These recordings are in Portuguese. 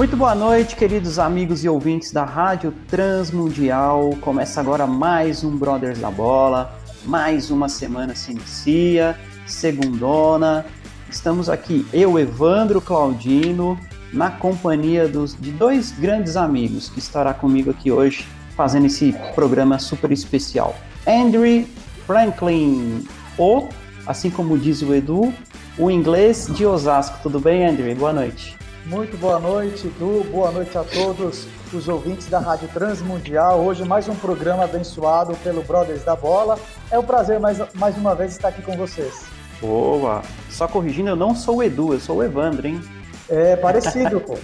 Muito boa noite, queridos amigos e ouvintes da Rádio Transmundial. Começa agora mais um Brothers da Bola. Mais uma semana se inicia, segundona. Estamos aqui, eu, Evandro Claudino, na companhia dos, de dois grandes amigos que estará comigo aqui hoje, fazendo esse programa super especial. Andrew Franklin, ou, assim como diz o Edu, o inglês de Osasco. Tudo bem, Andrew? Boa noite. Muito boa noite, Edu. Boa noite a todos os ouvintes da Rádio Transmundial. Hoje mais um programa abençoado pelo Brothers da Bola. É um prazer mais, mais uma vez estar aqui com vocês. Boa! Só corrigindo, eu não sou o Edu, eu sou o Evandro, hein? É parecido, pô.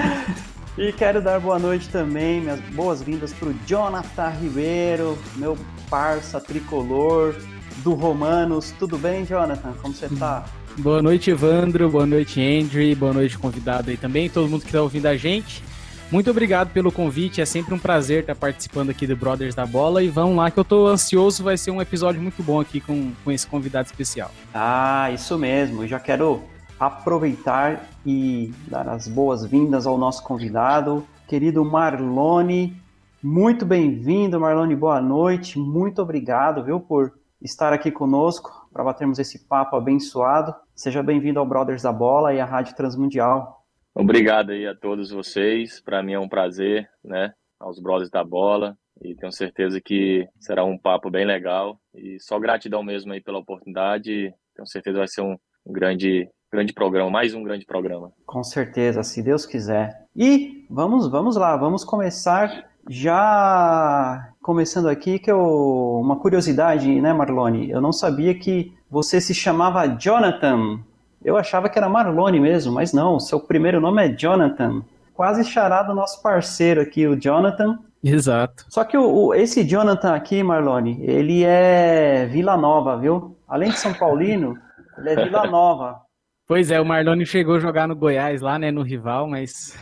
e quero dar boa noite também, minhas boas-vindas para o Jonathan Ribeiro, meu parça tricolor do Romanos. Tudo bem, Jonathan? Como você tá? Boa noite, Evandro. Boa noite, Andrew. Boa noite, convidado aí também. Todo mundo que está ouvindo a gente. Muito obrigado pelo convite. É sempre um prazer estar participando aqui do Brothers da Bola. E vamos lá, que eu estou ansioso. Vai ser um episódio muito bom aqui com, com esse convidado especial. Ah, isso mesmo. Eu já quero aproveitar e dar as boas-vindas ao nosso convidado, querido Marlone. Muito bem-vindo, Marlone. Boa noite. Muito obrigado, viu, por estar aqui conosco para batermos esse papo abençoado. Seja bem-vindo ao Brothers da Bola e à Rádio Transmundial. Obrigado aí a todos vocês. Para mim é um prazer, né? Aos Brothers da Bola e tenho certeza que será um papo bem legal e só gratidão mesmo aí pela oportunidade. Tenho certeza vai ser um, um grande grande programa, mais um grande programa. Com certeza, se Deus quiser. E vamos, vamos lá, vamos começar já começando aqui, que eu, uma curiosidade, né, Marlone? Eu não sabia que você se chamava Jonathan. Eu achava que era Marlone mesmo, mas não, seu primeiro nome é Jonathan. Quase charado nosso parceiro aqui, o Jonathan. Exato. Só que o, o, esse Jonathan aqui, Marlone, ele é Vila Nova, viu? Além de São Paulino, ele é Vila Nova. Pois é, o Marlone chegou a jogar no Goiás lá, né, no rival, mas...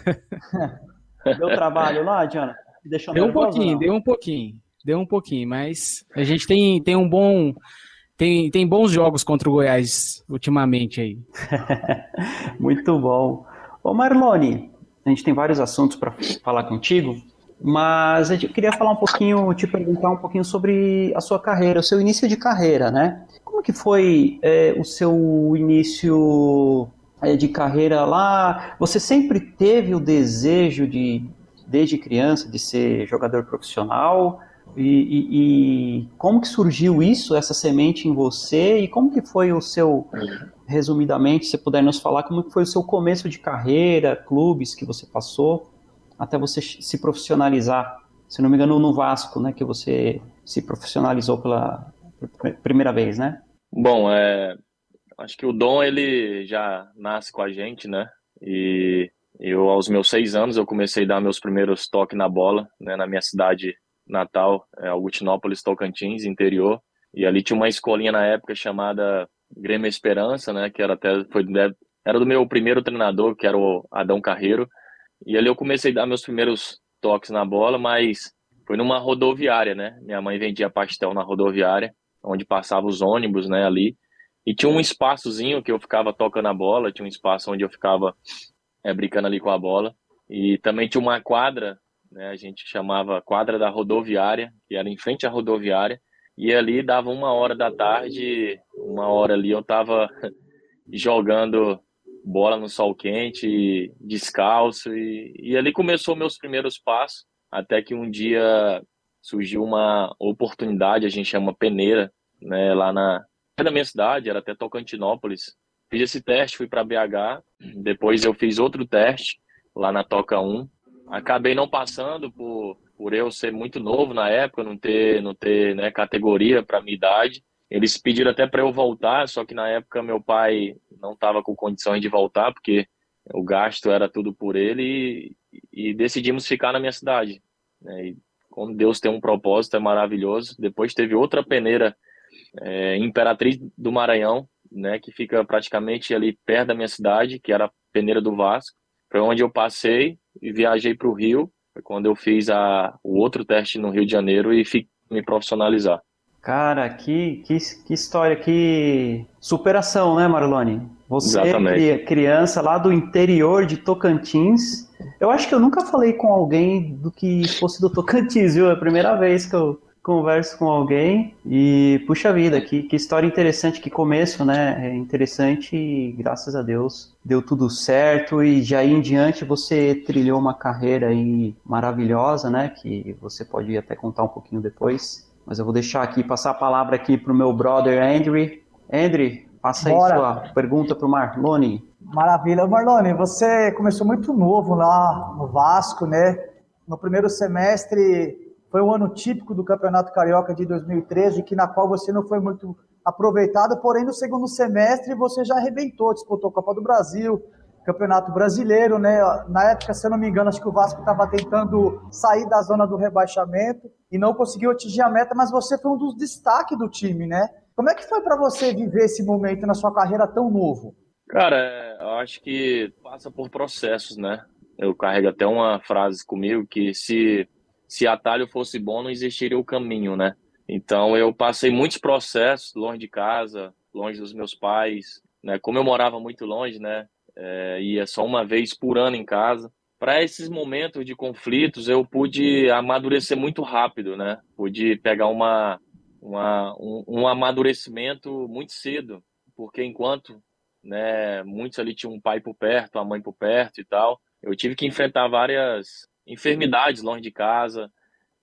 Deu trabalho lá, Jonathan? Deixou deu um pouquinho, deu um pouquinho, deu um pouquinho, mas a gente tem, tem um bom tem, tem bons jogos contra o Goiás ultimamente aí. Muito bom. Ô Marlone, a gente tem vários assuntos para falar contigo, mas eu queria falar um pouquinho, te perguntar um pouquinho sobre a sua carreira, o seu início de carreira, né? Como que foi é, o seu início é, de carreira lá? Você sempre teve o desejo de, desde criança de ser jogador profissional? E, e, e, como que surgiu isso, essa semente em você? E como que foi o seu, resumidamente, se puder nos falar, como que foi o seu começo de carreira, clubes que você passou, até você se profissionalizar? Se não me engano, no Vasco, né, que você se profissionalizou pela primeira vez, né? Bom, é, acho que o dom ele já nasce com a gente, né? E eu, aos meus seis anos, eu comecei a dar meus primeiros toques na bola, né, na minha cidade natal, é, Tocantins, interior. E ali tinha uma escolinha na época chamada Grêmio Esperança, né, que era até foi era do meu primeiro treinador, que era o Adão Carreiro. E ali eu comecei a dar meus primeiros toques na bola, mas foi numa rodoviária, né? Minha mãe vendia pastel na rodoviária, onde passava os ônibus, né, ali. E tinha um espaçozinho que eu ficava tocando a bola, tinha um espaço onde eu ficava é, brincando ali com a bola. E também tinha uma quadra, né, a gente chamava quadra da rodoviária, que era em frente à rodoviária. E ali dava uma hora da tarde, uma hora ali eu tava jogando bola no sol quente, descalço. E, e ali começou meus primeiros passos, até que um dia surgiu uma oportunidade, a gente chama peneira, né, lá na, na minha cidade, era até Tocantinópolis, Fiz esse teste, fui para BH, depois eu fiz outro teste lá na Toca 1. Acabei não passando por, por eu ser muito novo na época, não ter, não ter né, categoria para minha idade. Eles pediram até para eu voltar, só que na época meu pai não estava com condições de voltar, porque o gasto era tudo por ele, e, e decidimos ficar na minha cidade. Né? E como Deus tem um propósito, é maravilhoso. Depois teve outra peneira, é, Imperatriz do Maranhão, né, que fica praticamente ali perto da minha cidade, que era a peneira do Vasco. Foi onde eu passei e viajei para o Rio, foi quando eu fiz a, o outro teste no Rio de Janeiro e fui me profissionalizar. Cara, que, que, que história, que superação, né, Marlone? Você, Exatamente. criança lá do interior de Tocantins. Eu acho que eu nunca falei com alguém do que fosse do Tocantins, viu? É a primeira vez que eu converso com alguém e, puxa vida, que, que história interessante, que começo, né? É interessante e, graças a Deus, deu tudo certo e já aí em diante você trilhou uma carreira aí maravilhosa, né? Que você pode até contar um pouquinho depois. Mas eu vou deixar aqui, passar a palavra aqui para o meu brother Andrew. Andrew, passa Bora. aí sua pergunta para o Marlone. Maravilha. Marlone, você começou muito novo lá no Vasco, né? No primeiro semestre foi um ano típico do Campeonato Carioca de 2013, que na qual você não foi muito aproveitado, porém no segundo semestre você já arrebentou, disputou a Copa do Brasil, Campeonato Brasileiro, né? Na época, se eu não me engano, acho que o Vasco estava tentando sair da zona do rebaixamento e não conseguiu atingir a meta, mas você foi um dos destaques do time, né? Como é que foi para você viver esse momento na sua carreira tão novo? Cara, eu acho que passa por processos, né? Eu carrego até uma frase comigo que se se atalho fosse bom, não existiria o caminho, né? Então eu passei muitos processos longe de casa, longe dos meus pais, né? Como eu morava muito longe, né? é, ia só uma vez por ano em casa. Para esses momentos de conflitos, eu pude amadurecer muito rápido, né? Pude pegar uma, uma um, um amadurecimento muito cedo, porque enquanto né, muitos ali tinham um pai por perto, a mãe por perto e tal, eu tive que enfrentar várias enfermidades longe de casa,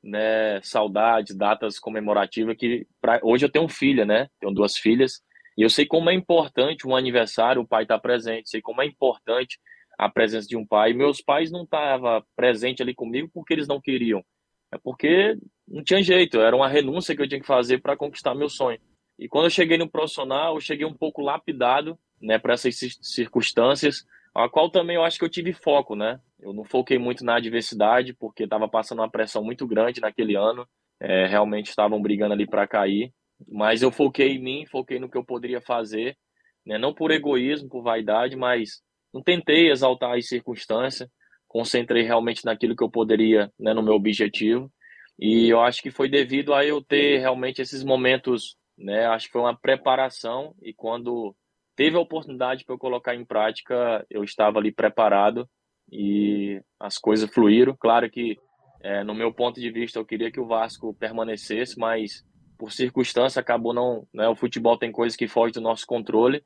né, saudades, datas comemorativas que pra, hoje eu tenho filha, né? Tenho duas filhas e eu sei como é importante um aniversário, o pai estar tá presente, sei como é importante a presença de um pai. Meus pais não estavam presentes ali comigo porque eles não queriam, é porque não tinha jeito, era uma renúncia que eu tinha que fazer para conquistar meu sonho. E quando eu cheguei no profissional, eu cheguei um pouco lapidado, né, para essas circunstâncias, a qual também eu acho que eu tive foco, né? Eu não foquei muito na adversidade, porque estava passando uma pressão muito grande naquele ano, é, realmente estavam brigando ali para cair. Mas eu foquei em mim, foquei no que eu poderia fazer, né? não por egoísmo, por vaidade, mas não tentei exaltar as circunstâncias, concentrei realmente naquilo que eu poderia, né, no meu objetivo. E eu acho que foi devido a eu ter realmente esses momentos, né? Acho que foi uma preparação e quando teve a oportunidade para eu colocar em prática, eu estava ali preparado e as coisas fluíram. Claro que, é, no meu ponto de vista, eu queria que o Vasco permanecesse, mas por circunstância acabou não, né, o futebol tem coisas que fogem do nosso controle,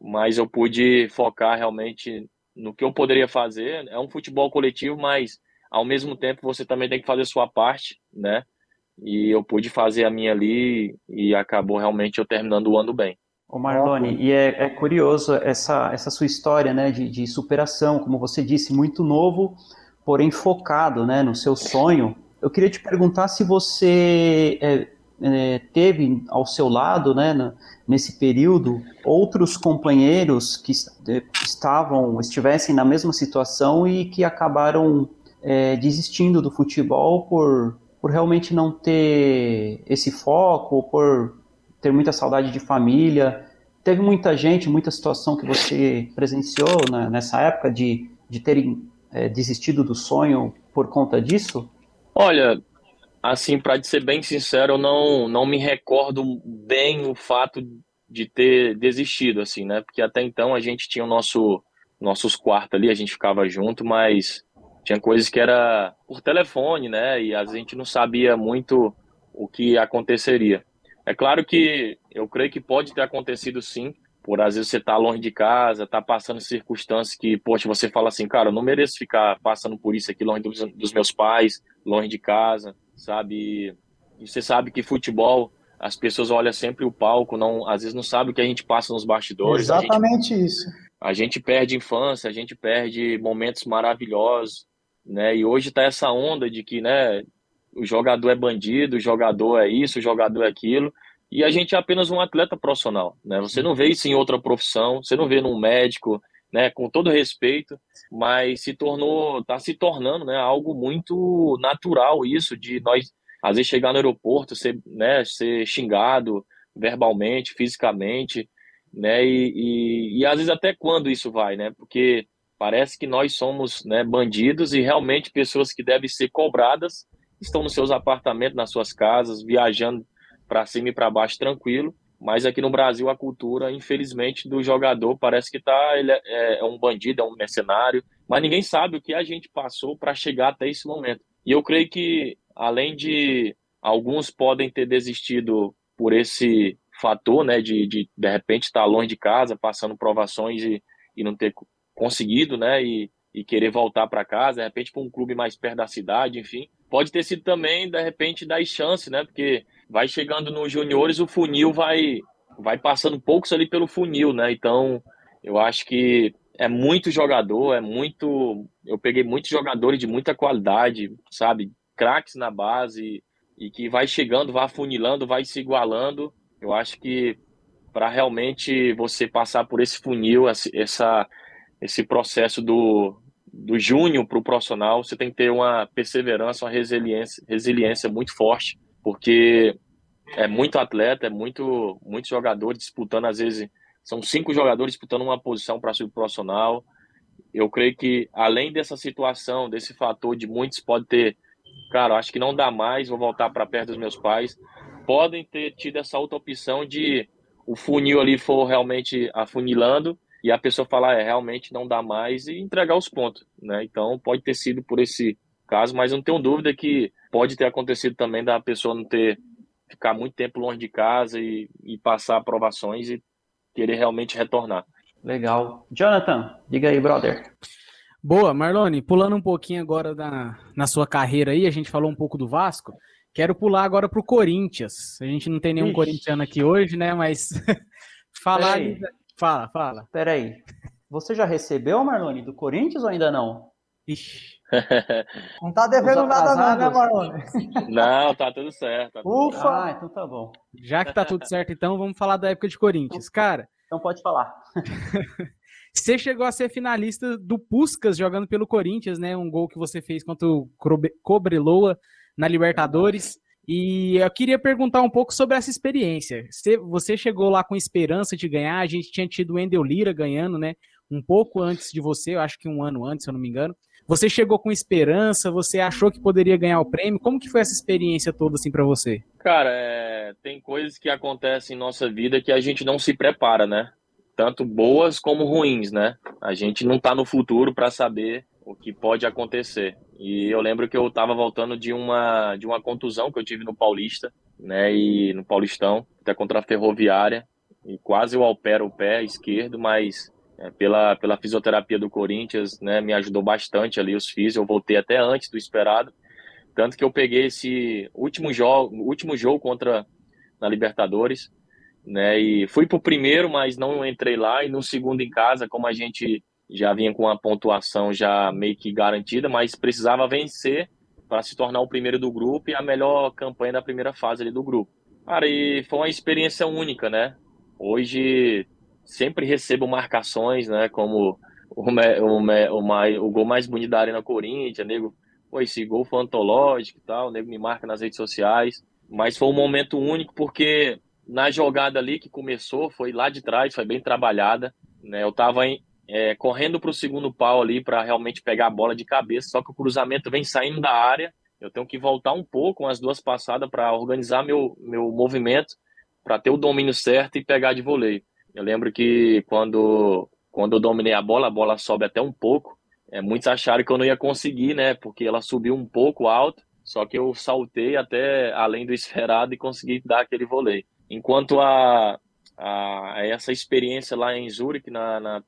mas eu pude focar realmente no que eu poderia fazer. É um futebol coletivo, mas ao mesmo tempo você também tem que fazer sua parte, né? E eu pude fazer a minha ali e acabou realmente eu terminando o ano bem. Ô Marlone, e é, é, curioso essa, essa sua história né, de, de superação, como você disse, muito novo, porém focado né, no seu sonho. Eu queria te perguntar se você é, é, teve ao seu lado, né, nesse período, outros companheiros que é, estavam, estivessem na mesma situação e que acabaram é, desistindo do futebol por, por realmente não ter esse foco, por ter muita saudade de família. Teve muita gente, muita situação que você presenciou né, nessa época de, de terem é, desistido do sonho por conta disso? Olha, assim, para ser bem sincero, eu não, não me recordo bem o fato de ter desistido, assim, né? Porque até então a gente tinha o nosso nossos quartos ali, a gente ficava junto, mas tinha coisas que era por telefone, né? E a gente não sabia muito o que aconteceria. É claro que eu creio que pode ter acontecido sim, por às vezes você tá longe de casa, tá passando circunstâncias que, poxa, você fala assim, cara, eu não mereço ficar passando por isso aqui longe dos, dos meus pais, longe de casa sabe? E você sabe que futebol, as pessoas olham sempre o palco, não, às vezes não sabe o que a gente passa nos bastidores. Exatamente a gente, isso. A gente perde infância, a gente perde momentos maravilhosos, né? E hoje tá essa onda de que, né, o jogador é bandido, o jogador é isso, o jogador é aquilo. e a gente é apenas um atleta profissional, né? Você não vê isso em outra profissão, você não vê num médico, né? Com todo respeito, mas se tornou, tá se tornando, né? Algo muito natural isso de nós às vezes chegar no aeroporto, ser, né? Ser xingado verbalmente, fisicamente, né? E, e, e às vezes até quando isso vai, né? Porque parece que nós somos né, bandidos e realmente pessoas que devem ser cobradas estão nos seus apartamentos, nas suas casas, viajando para cima e para baixo tranquilo. Mas aqui no Brasil a cultura, infelizmente, do jogador parece que tá ele é, é um bandido, é um mercenário, mas ninguém sabe o que a gente passou para chegar até esse momento. E eu creio que além de alguns podem ter desistido por esse fator, né, de de, de repente estar tá longe de casa, passando provações e, e não ter conseguido, né, e, e querer voltar para casa, de repente para um clube mais perto da cidade, enfim. Pode ter sido também, de repente, dar chance, né, porque vai chegando nos juniores, o funil vai, vai passando poucos ali pelo funil, né? Então, eu acho que é muito jogador, é muito. Eu peguei muitos jogadores de muita qualidade, sabe? Craques na base e que vai chegando, vai afunilando, vai se igualando. Eu acho que para realmente você passar por esse funil, essa, esse processo do, do júnior para o profissional, você tem que ter uma perseverança, uma resiliência, resiliência muito forte porque é muito atleta, é muito, muitos jogadores disputando, às vezes, são cinco jogadores disputando uma posição para ser profissional. Eu creio que, além dessa situação, desse fator de muitos pode ter, cara, acho que não dá mais, vou voltar para perto dos meus pais, podem ter tido essa outra opção de o funil ali for realmente afunilando e a pessoa falar, é, realmente não dá mais e entregar os pontos, né? Então, pode ter sido por esse caso, mas não tenho dúvida que pode ter acontecido também da pessoa não ter ficar muito tempo longe de casa e, e passar aprovações e querer realmente retornar. Legal. Jonathan, diga aí, brother. Boa, Marlone, pulando um pouquinho agora na, na sua carreira aí, a gente falou um pouco do Vasco. Quero pular agora para o Corinthians. A gente não tem nenhum Ixi. corintiano aqui hoje, né? Mas falar. Fala, fala. Peraí. Você já recebeu, Marlone, do Corinthians ou ainda não? Ixi. Não tá devendo nada não, né, Marlone? Não, tá tudo certo. Tá tudo Ufa! Ah, então tá bom. Já que tá tudo certo, então vamos falar da época de Corinthians. Cara... Então pode falar. você chegou a ser finalista do Puskas jogando pelo Corinthians, né? Um gol que você fez contra o Cobreloa na Libertadores. E eu queria perguntar um pouco sobre essa experiência. Você chegou lá com esperança de ganhar, a gente tinha tido o Endel Lira ganhando, né? Um pouco antes de você, eu acho que um ano antes, se eu não me engano. Você chegou com esperança? Você achou que poderia ganhar o prêmio? Como que foi essa experiência toda assim para você? Cara, é... tem coisas que acontecem em nossa vida que a gente não se prepara, né? Tanto boas como ruins, né? A gente não tá no futuro para saber o que pode acontecer. E eu lembro que eu estava voltando de uma de uma contusão que eu tive no Paulista, né? E no Paulistão, até contra a Ferroviária, e quase eu opero o pé esquerdo, mas é, pela, pela fisioterapia do Corinthians, né, me ajudou bastante ali os físicos, eu voltei até antes do esperado, tanto que eu peguei esse último jogo, último jogo contra na Libertadores, né, e fui pro primeiro, mas não entrei lá, e no segundo em casa, como a gente já vinha com a pontuação já meio que garantida, mas precisava vencer para se tornar o primeiro do grupo e a melhor campanha da primeira fase ali do grupo. Cara, e foi uma experiência única, né? Hoje sempre recebo marcações, né? Como o, o, o, o gol mais bonito da Arena Corinthians, nego, pô, esse gol foi antológico e tal, o nego me marca nas redes sociais. Mas foi um momento único porque na jogada ali que começou, foi lá de trás, foi bem trabalhada. Né? Eu tava em, é, correndo para o segundo pau ali para realmente pegar a bola de cabeça, só que o cruzamento vem saindo da área. Eu tenho que voltar um pouco, umas duas passadas para organizar meu, meu movimento, para ter o domínio certo e pegar de voleio. Eu lembro que quando, quando eu dominei a bola, a bola sobe até um pouco. É, muitos acharam que eu não ia conseguir, né? Porque ela subiu um pouco alto. Só que eu saltei até além do esperado e consegui dar aquele vôlei. Enquanto a, a, essa experiência lá em Zurich, na, na,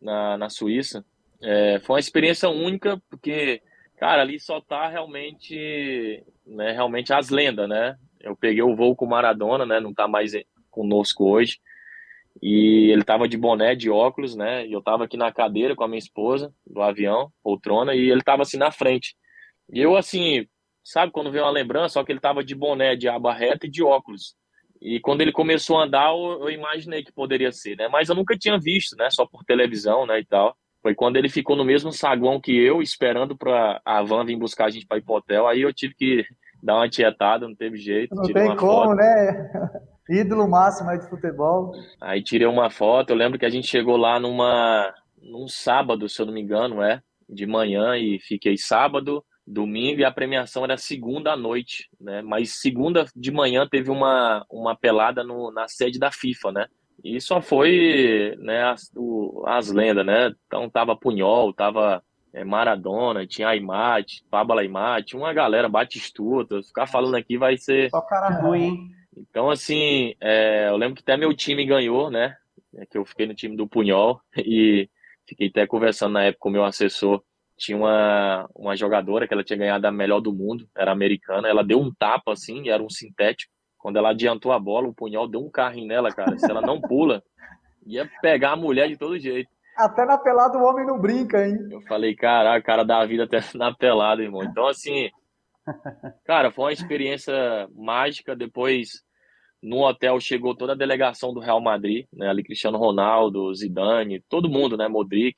na, na Suíça, é, foi uma experiência única, porque, cara, ali só tá realmente, né, realmente as lendas, né? Eu peguei o voo com o Maradona, né? Não tá mais conosco hoje. E ele tava de boné, de óculos, né? E eu tava aqui na cadeira com a minha esposa, do avião, poltrona, e ele tava assim na frente. E eu, assim, sabe quando vem uma lembrança, só que ele tava de boné, de aba reta e de óculos. E quando ele começou a andar, eu, eu imaginei que poderia ser, né? Mas eu nunca tinha visto, né? Só por televisão, né, e tal. Foi quando ele ficou no mesmo saguão que eu, esperando para a van vir buscar a gente para ir pro hotel. Aí eu tive que dar uma tietada, não teve jeito. Não tem como, foto. né? Ídolo máximo aí de futebol. Aí tirei uma foto. Eu lembro que a gente chegou lá numa num sábado, se eu não me engano, é, de manhã e fiquei sábado, domingo e a premiação era segunda à noite, né? Mas segunda de manhã teve uma, uma pelada no, na sede da FIFA, né? E só foi né, as, o, as lendas, né? Então tava Punhol, tava é, Maradona, tinha Aimate, Pablo Aimate, uma galera, Batistuta. Ficar falando aqui vai ser. Só cara ruim, hein? Então, assim, é, eu lembro que até meu time ganhou, né? É que eu fiquei no time do Punhol e fiquei até conversando na época com o meu assessor. Tinha uma, uma jogadora que ela tinha ganhado a melhor do mundo, era americana. Ela deu um tapa assim, era um sintético. Quando ela adiantou a bola, o punhal deu um carrinho nela, cara. Se ela não pula, ia pegar a mulher de todo jeito. Até na pelada o homem não brinca, hein? Eu falei, caraca, cara da vida até na pelada, irmão. Então, assim, cara, foi uma experiência mágica. Depois, no hotel, chegou toda a delegação do Real Madrid, né? Ali, Cristiano Ronaldo, Zidane, todo mundo, né? Modric.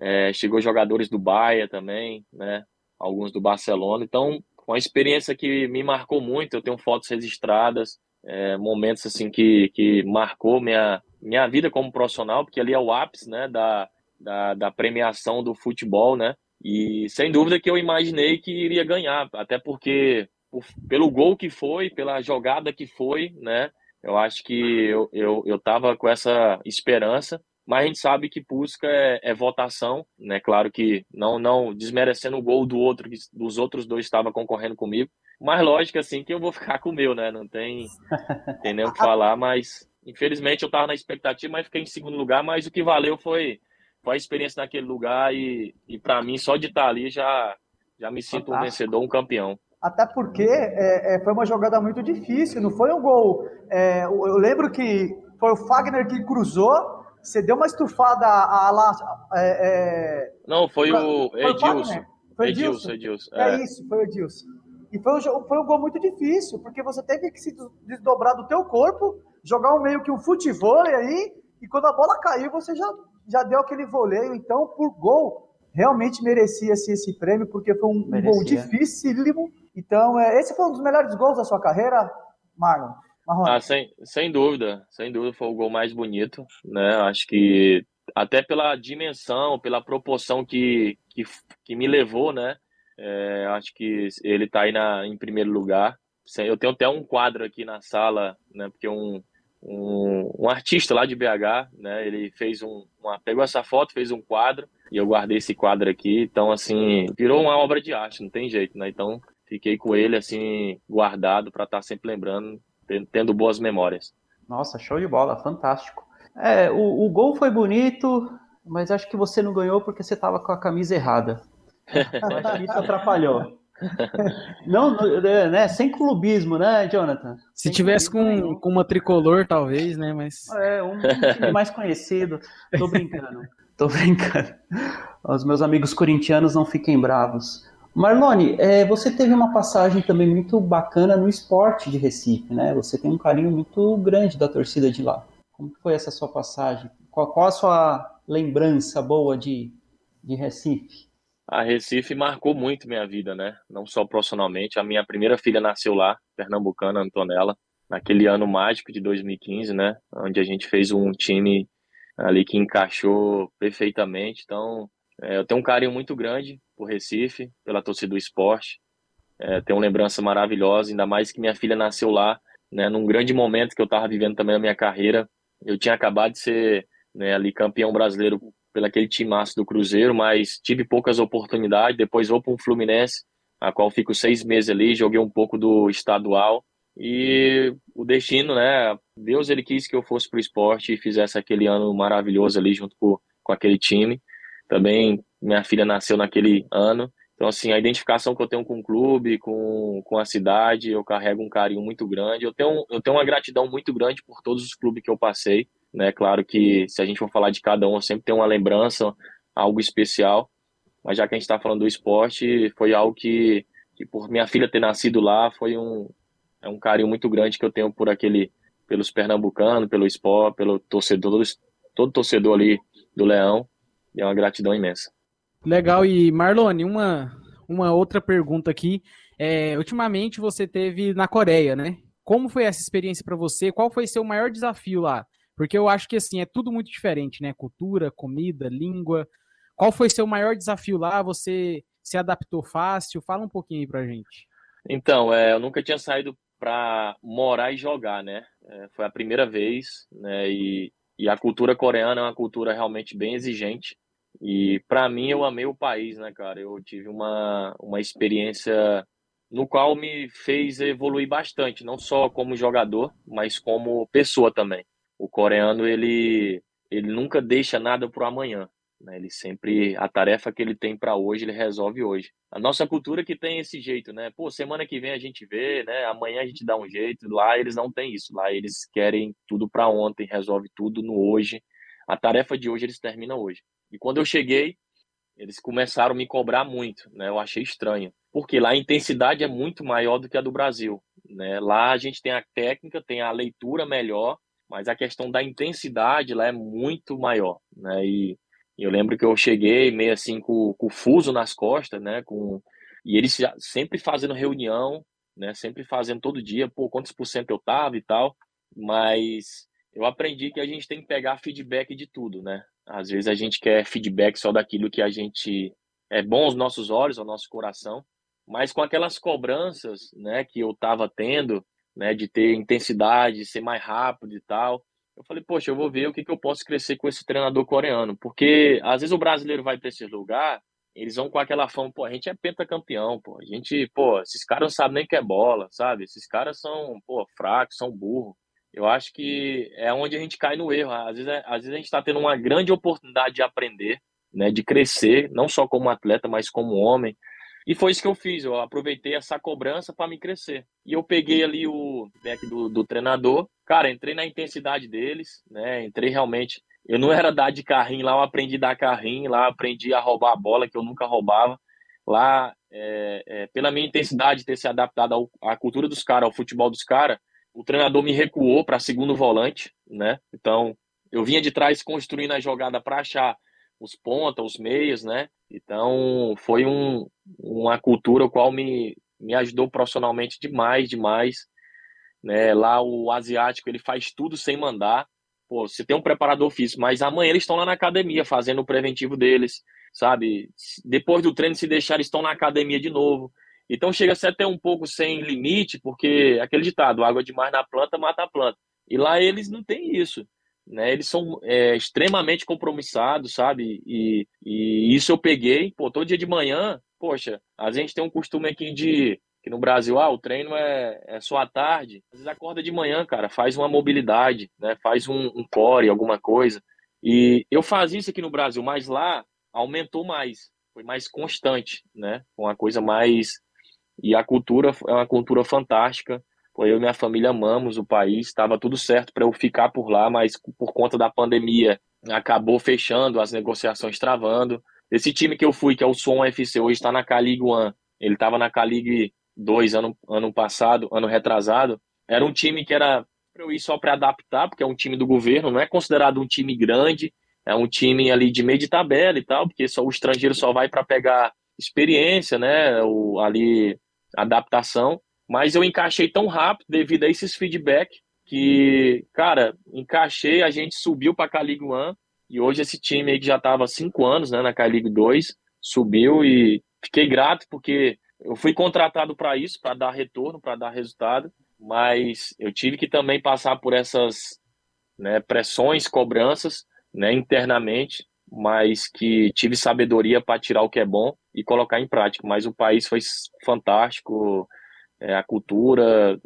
É, chegou jogadores do Bahia também, né? Alguns do Barcelona. Então, uma experiência que me marcou muito. Eu tenho fotos registradas, é, momentos assim que, que marcou minha, minha vida como profissional, porque ali é o ápice, né? Da, da, da premiação do futebol, né? E sem dúvida que eu imaginei que iria ganhar, até porque por, pelo gol que foi, pela jogada que foi, né? Eu acho que eu, eu, eu tava com essa esperança mas a gente sabe que busca é, é, votação, né? Claro que não não desmerecendo o gol do outro, que dos outros dois estava concorrendo comigo, mas lógico assim que eu vou ficar com o meu, né? Não tem, tem nem o que falar, mas infelizmente eu estava na expectativa, mas fiquei em segundo lugar, mas o que valeu foi, foi a experiência naquele lugar e, e para mim só de estar ali já já me sinto Fantástico. um vencedor, um campeão. Até porque é, é, foi uma jogada muito difícil, não foi um gol. É, eu lembro que foi o Fagner que cruzou você deu uma estufada a, lá. É, é... Não, foi o Edilson. Né? Foi Edilson, Edilson. É. é. isso, foi o Edilson. E foi um, foi um gol muito difícil, porque você teve que se desdobrar do teu corpo, jogar um meio que um futebol aí, e quando a bola caiu, você já, já deu aquele voleio. Então, por gol, realmente merecia-se esse prêmio, porque foi um, um gol dificílimo. Então, é, esse foi um dos melhores gols da sua carreira, Marlon? Ah, sem, sem dúvida, sem dúvida foi o gol mais bonito, né? Acho que até pela dimensão, pela proporção que, que, que me levou, né? É, acho que ele está aí na, em primeiro lugar. Eu tenho até um quadro aqui na sala, né? Porque um, um, um artista lá de BH, né? Ele fez um, uma, pegou essa foto, fez um quadro e eu guardei esse quadro aqui. Então, assim, virou uma obra de arte, não tem jeito, né? Então, fiquei com ele assim guardado para estar tá sempre lembrando tendo boas memórias. Nossa, show de bola, fantástico. É, o, o gol foi bonito, mas acho que você não ganhou porque você estava com a camisa errada. acho que isso atrapalhou. Não, é, né? Sem clubismo, né, Jonathan? Se Sem tivesse com, com uma tricolor, talvez, né? Mas. É, um, um time mais conhecido. Tô brincando. Tô brincando. Os meus amigos corintianos não fiquem bravos. Marlone, é, você teve uma passagem também muito bacana no esporte de Recife, né? Você tem um carinho muito grande da torcida de lá. Como foi essa sua passagem? Qual, qual a sua lembrança boa de, de Recife? A Recife marcou muito minha vida, né? Não só profissionalmente. A minha primeira filha nasceu lá, pernambucana, Antonella, naquele ano mágico de 2015, né? Onde a gente fez um time ali que encaixou perfeitamente. Então, é, eu tenho um carinho muito grande por Recife, pela torcida do esporte. É, tenho uma lembrança maravilhosa, ainda mais que minha filha nasceu lá, né, num grande momento que eu estava vivendo também na minha carreira. Eu tinha acabado de ser né, ali campeão brasileiro pelo aquele timaço do Cruzeiro, mas tive poucas oportunidades. Depois vou para um Fluminense, a qual fico seis meses ali, joguei um pouco do estadual. E o destino, né? Deus ele quis que eu fosse para o esporte e fizesse aquele ano maravilhoso ali junto com, com aquele time. Também minha filha nasceu naquele ano. Então, assim, a identificação que eu tenho com o clube, com, com a cidade, eu carrego um carinho muito grande. Eu tenho, eu tenho uma gratidão muito grande por todos os clubes que eu passei. Né? Claro que se a gente for falar de cada um, eu sempre tenho uma lembrança, algo especial. Mas já que a gente está falando do esporte, foi algo que, que, por minha filha ter nascido lá, foi um, é um carinho muito grande que eu tenho por aquele, pelos pernambucanos, pelo esporte, pelo torcedor, todo torcedor ali do Leão. E é uma gratidão imensa. Legal. E Marlone, uma, uma outra pergunta aqui. É, ultimamente você teve na Coreia, né? Como foi essa experiência para você? Qual foi seu maior desafio lá? Porque eu acho que assim é tudo muito diferente, né? Cultura, comida, língua. Qual foi seu maior desafio lá? Você se adaptou fácil? Fala um pouquinho aí pra gente. Então, é, eu nunca tinha saído para morar e jogar, né? É, foi a primeira vez, né? E, e a cultura coreana é uma cultura realmente bem exigente. E para mim eu amei o país, né, cara? Eu tive uma, uma experiência no qual me fez evoluir bastante, não só como jogador, mas como pessoa também. O coreano ele ele nunca deixa nada para amanhã. Né? Ele sempre, a tarefa que ele tem para hoje, ele resolve hoje. A nossa cultura que tem esse jeito, né? Pô, semana que vem a gente vê, né? Amanhã a gente dá um jeito. Lá eles não têm isso. Lá eles querem tudo para ontem, resolve tudo no hoje. A tarefa de hoje eles terminam hoje. E quando eu cheguei, eles começaram a me cobrar muito, né? Eu achei estranho. Porque lá a intensidade é muito maior do que a do Brasil, né? Lá a gente tem a técnica, tem a leitura melhor, mas a questão da intensidade lá é muito maior, né? E eu lembro que eu cheguei meio assim com, com o fuso nas costas, né? Com, e eles já, sempre fazendo reunião, né? Sempre fazendo todo dia, pô, quantos por cento eu tava e tal. Mas eu aprendi que a gente tem que pegar feedback de tudo, né? Às vezes a gente quer feedback só daquilo que a gente é bom aos nossos olhos, ao nosso coração, mas com aquelas cobranças, né, que eu tava tendo, né, de ter intensidade, de ser mais rápido e tal, eu falei, poxa, eu vou ver o que, que eu posso crescer com esse treinador coreano. Porque às vezes o brasileiro vai para esse lugar, eles vão com aquela fama, pô, a gente é pentacampeão, pô. A gente, pô, esses caras não sabem nem que é bola, sabe? Esses caras são, pô, fracos, são burros. Eu acho que é onde a gente cai no erro. Às vezes, é, às vezes a gente está tendo uma grande oportunidade de aprender, né, de crescer, não só como atleta, mas como homem. E foi isso que eu fiz. Eu aproveitei essa cobrança para me crescer. E eu peguei ali o back do, do treinador. Cara, entrei na intensidade deles, né? Entrei realmente. Eu não era dar de carrinho lá, eu aprendi a dar carrinho lá, aprendi a roubar a bola que eu nunca roubava. Lá, é, é, pela minha intensidade de ter se adaptado ao, à cultura dos caras, ao futebol dos caras, o treinador me recuou para segundo volante, né? Então, eu vinha de trás construindo a jogada para achar os pontas, os meias, né? Então, foi um, uma cultura qual me, me ajudou profissionalmente demais, demais. Né? Lá o asiático, ele faz tudo sem mandar. Pô, você tem um preparador físico, mas amanhã eles estão lá na academia fazendo o preventivo deles, sabe? Depois do treino, se deixar, eles estão na academia de novo. Então chega a ser até um pouco sem limite, porque aquele ditado, água demais na planta mata a planta. E lá eles não têm isso né? Eles são é, extremamente compromissados, sabe? E, e isso eu peguei, pô, todo dia de manhã, poxa, a gente tem um costume aqui de que no Brasil, ah, o treino é, é só à tarde. Às vezes acorda de manhã, cara, faz uma mobilidade, né? Faz um, um core, alguma coisa. E eu fazia isso aqui no Brasil, mas lá aumentou mais, foi mais constante, né? Uma coisa mais e a cultura é uma cultura fantástica. Eu e minha família amamos o país, estava tudo certo para eu ficar por lá, mas por conta da pandemia acabou fechando, as negociações travando. Esse time que eu fui, que é o Som FC, hoje está na K-League One, ele estava na K-League 2 ano, ano passado, ano retrasado. Era um time que era para eu ir só para adaptar, porque é um time do governo, não é considerado um time grande, é um time ali de meio de tabela e tal, porque só o estrangeiro só vai para pegar experiência, né, o, ali adaptação. Mas eu encaixei tão rápido devido a esses feedback que, cara, encaixei, a gente subiu para a K-League One e hoje esse time aí que já estava cinco anos né, na K-League 2 subiu e fiquei grato porque eu fui contratado para isso, para dar retorno, para dar resultado, mas eu tive que também passar por essas né, pressões, cobranças né, internamente, mas que tive sabedoria para tirar o que é bom e colocar em prática. Mas o país foi fantástico, é, a cultura,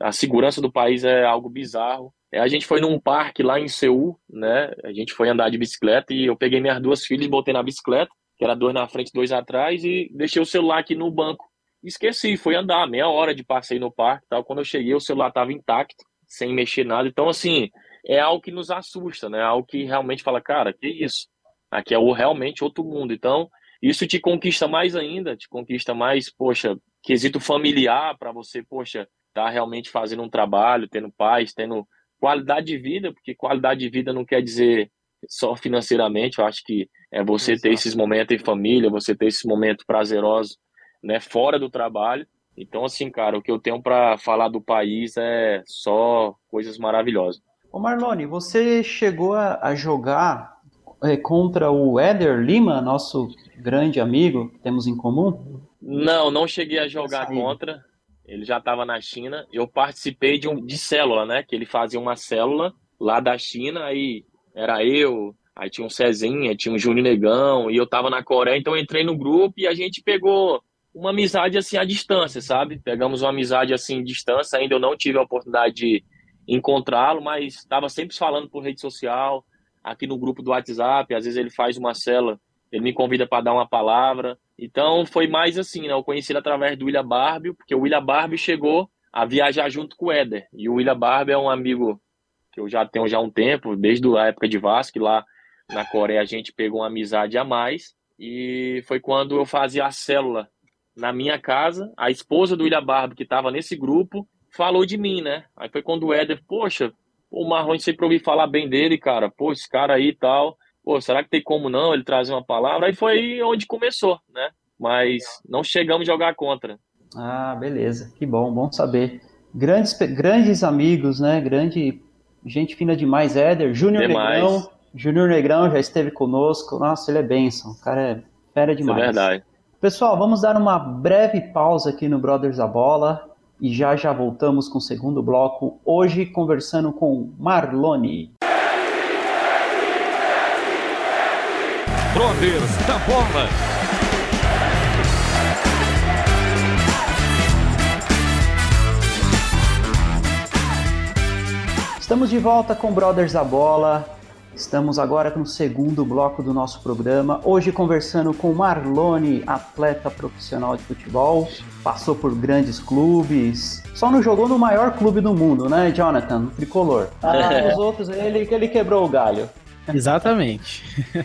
a segurança do país é algo bizarro. É, a gente foi num parque lá em Seul, né? A gente foi andar de bicicleta e eu peguei minhas duas filhas, botei na bicicleta, que era dois na frente, dois atrás, e deixei o celular aqui no banco. Esqueci, foi andar meia hora de passeio no parque, tal. Quando eu cheguei, o celular estava intacto, sem mexer nada. Então, assim, é algo que nos assusta, né? Algo que realmente fala, cara, que isso? Aqui é o, realmente outro mundo. Então, isso te conquista mais ainda, te conquista mais, poxa, quesito familiar para você, poxa, tá realmente fazendo um trabalho, tendo pais, tendo qualidade de vida, porque qualidade de vida não quer dizer só financeiramente, eu acho que é você Exato. ter esses momentos em família, você ter esses momentos prazerosos, né, fora do trabalho. Então, assim, cara, o que eu tenho para falar do país é só coisas maravilhosas. Ô Marlone, você chegou a jogar é, contra o Éder Lima, nosso grande amigo que temos em comum? Não, não cheguei a jogar contra. Ele já estava na China. Eu participei de um de célula, né? Que ele fazia uma célula lá da China, aí era eu, aí tinha um Cezinha, tinha um Júnior Negão, e eu tava na Coreia, então eu entrei no grupo e a gente pegou uma amizade assim à distância, sabe? Pegamos uma amizade assim à distância, ainda eu não tive a oportunidade de encontrá-lo, mas estava sempre falando por rede social, aqui no grupo do WhatsApp, às vezes ele faz uma cela, ele me convida para dar uma palavra. Então foi mais assim, né? Eu conheci ele através do William Barbie, porque o William Barbie chegou a viajar junto com o Éder. E o William Barbie é um amigo que eu já tenho já um tempo, desde a época de Vasco, lá na Coreia a gente pegou uma amizade a mais. E foi quando eu fazia a célula na minha casa, a esposa do William Barbo, que estava nesse grupo, falou de mim, né? Aí foi quando o Éder, poxa, o Marlon sempre ouvi falar bem dele, cara, pô, esse cara aí e tal, pô, será que tem como não ele trazer uma palavra? Aí foi onde começou, né? Mas não chegamos a jogar contra. Ah, beleza, que bom, bom saber. Grandes, grandes amigos, né? Grande gente fina demais, Éder, Júnior Negrão, Júnior Negrão já esteve conosco, nossa, ele é benção, o cara é fera demais. Isso é verdade. Pessoal, vamos dar uma breve pausa aqui no Brothers da Bola e já já voltamos com o segundo bloco, hoje conversando com Marlone. Brothers da Bola. Estamos de volta com Brothers da Bola. Estamos agora no segundo bloco do nosso programa. Hoje conversando com Marlone, atleta profissional de futebol, passou por grandes clubes. Só não jogou no maior clube do mundo, né, Jonathan? No tricolor. Ah, os outros, ele, ele quebrou o galho. Exatamente.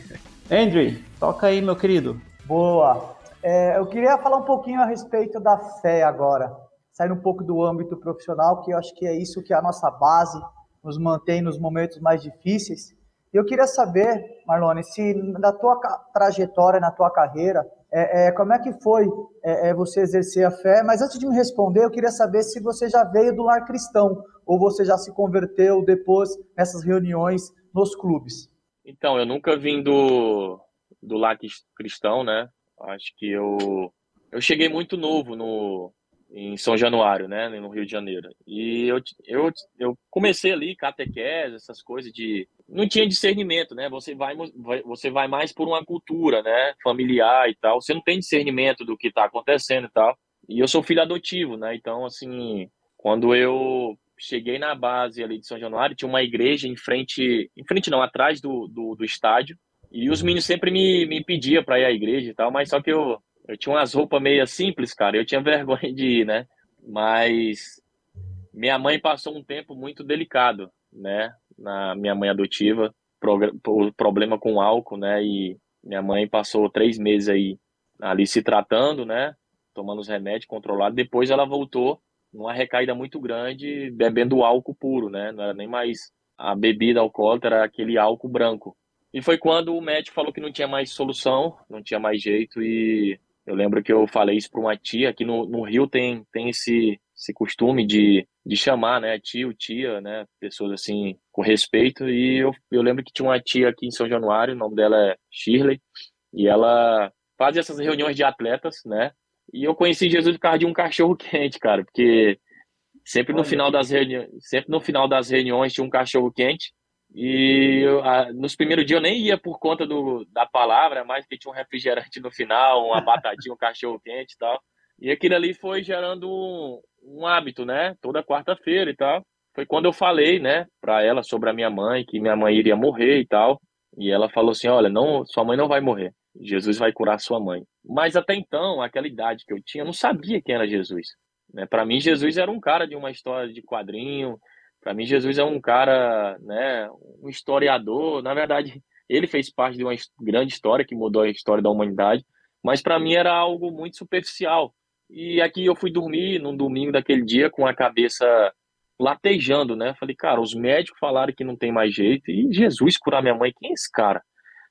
Andrew, toca aí, meu querido. Boa. É, eu queria falar um pouquinho a respeito da fé agora. Sair um pouco do âmbito profissional, que eu acho que é isso que é a nossa base nos mantém nos momentos mais difíceis. Eu queria saber, Marlone, se na tua trajetória, na tua carreira, é, é, como é que foi é, é, você exercer a fé? Mas antes de me responder, eu queria saber se você já veio do lar cristão ou você já se converteu depois nessas reuniões nos clubes. Então, eu nunca vim do, do lar cristão, né? Acho que eu, eu cheguei muito novo no, em São Januário, né, no Rio de Janeiro. E eu, eu, eu comecei ali, catequese, essas coisas de... Não tinha discernimento, né? Você vai, você vai mais por uma cultura, né, familiar e tal. Você não tem discernimento do que está acontecendo e tal. E eu sou filho adotivo, né? Então, assim, quando eu cheguei na base ali de São Januário, tinha uma igreja em frente... Em frente não, atrás do, do, do estádio. E os meninos sempre me, me pediam para ir à igreja e tal, mas só que eu eu tinha umas roupas meio simples, cara. Eu tinha vergonha de ir, né? Mas minha mãe passou um tempo muito delicado, né? Na minha mãe adotiva, o problema com álcool, né? E minha mãe passou três meses aí ali se tratando, né? Tomando os remédios controlados. Depois ela voltou numa recaída muito grande, bebendo álcool puro, né? Não era nem mais a bebida alcoólica, era aquele álcool branco. E foi quando o médico falou que não tinha mais solução, não tinha mais jeito e eu lembro que eu falei isso para uma tia, aqui no, no Rio tem, tem esse, esse costume de, de chamar, né, tio, tia, né, pessoas assim, com respeito, e eu, eu lembro que tinha uma tia aqui em São Januário, o nome dela é Shirley, e ela faz essas reuniões de atletas, né, e eu conheci Jesus por causa de um cachorro quente, cara, porque sempre no final das reuniões, sempre no final das reuniões tinha um cachorro quente, e eu, a, nos primeiros dias eu nem ia por conta do, da palavra, mais que tinha um refrigerante no final, uma batatinha, um cachorro quente e tal. E aquilo ali foi gerando um, um hábito, né? Toda quarta-feira e tal. Foi quando eu falei, né, para ela sobre a minha mãe, que minha mãe iria morrer e tal. E ela falou assim: Olha, não, sua mãe não vai morrer. Jesus vai curar sua mãe. Mas até então, aquela idade que eu tinha, eu não sabia quem era Jesus. Né? Para mim, Jesus era um cara de uma história de quadrinho, para mim, Jesus é um cara, né, um historiador. Na verdade, ele fez parte de uma grande história que mudou a história da humanidade, mas para mim era algo muito superficial. E aqui eu fui dormir num domingo daquele dia com a cabeça latejando, né? Falei, cara, os médicos falaram que não tem mais jeito e Jesus curar minha mãe, quem é esse cara?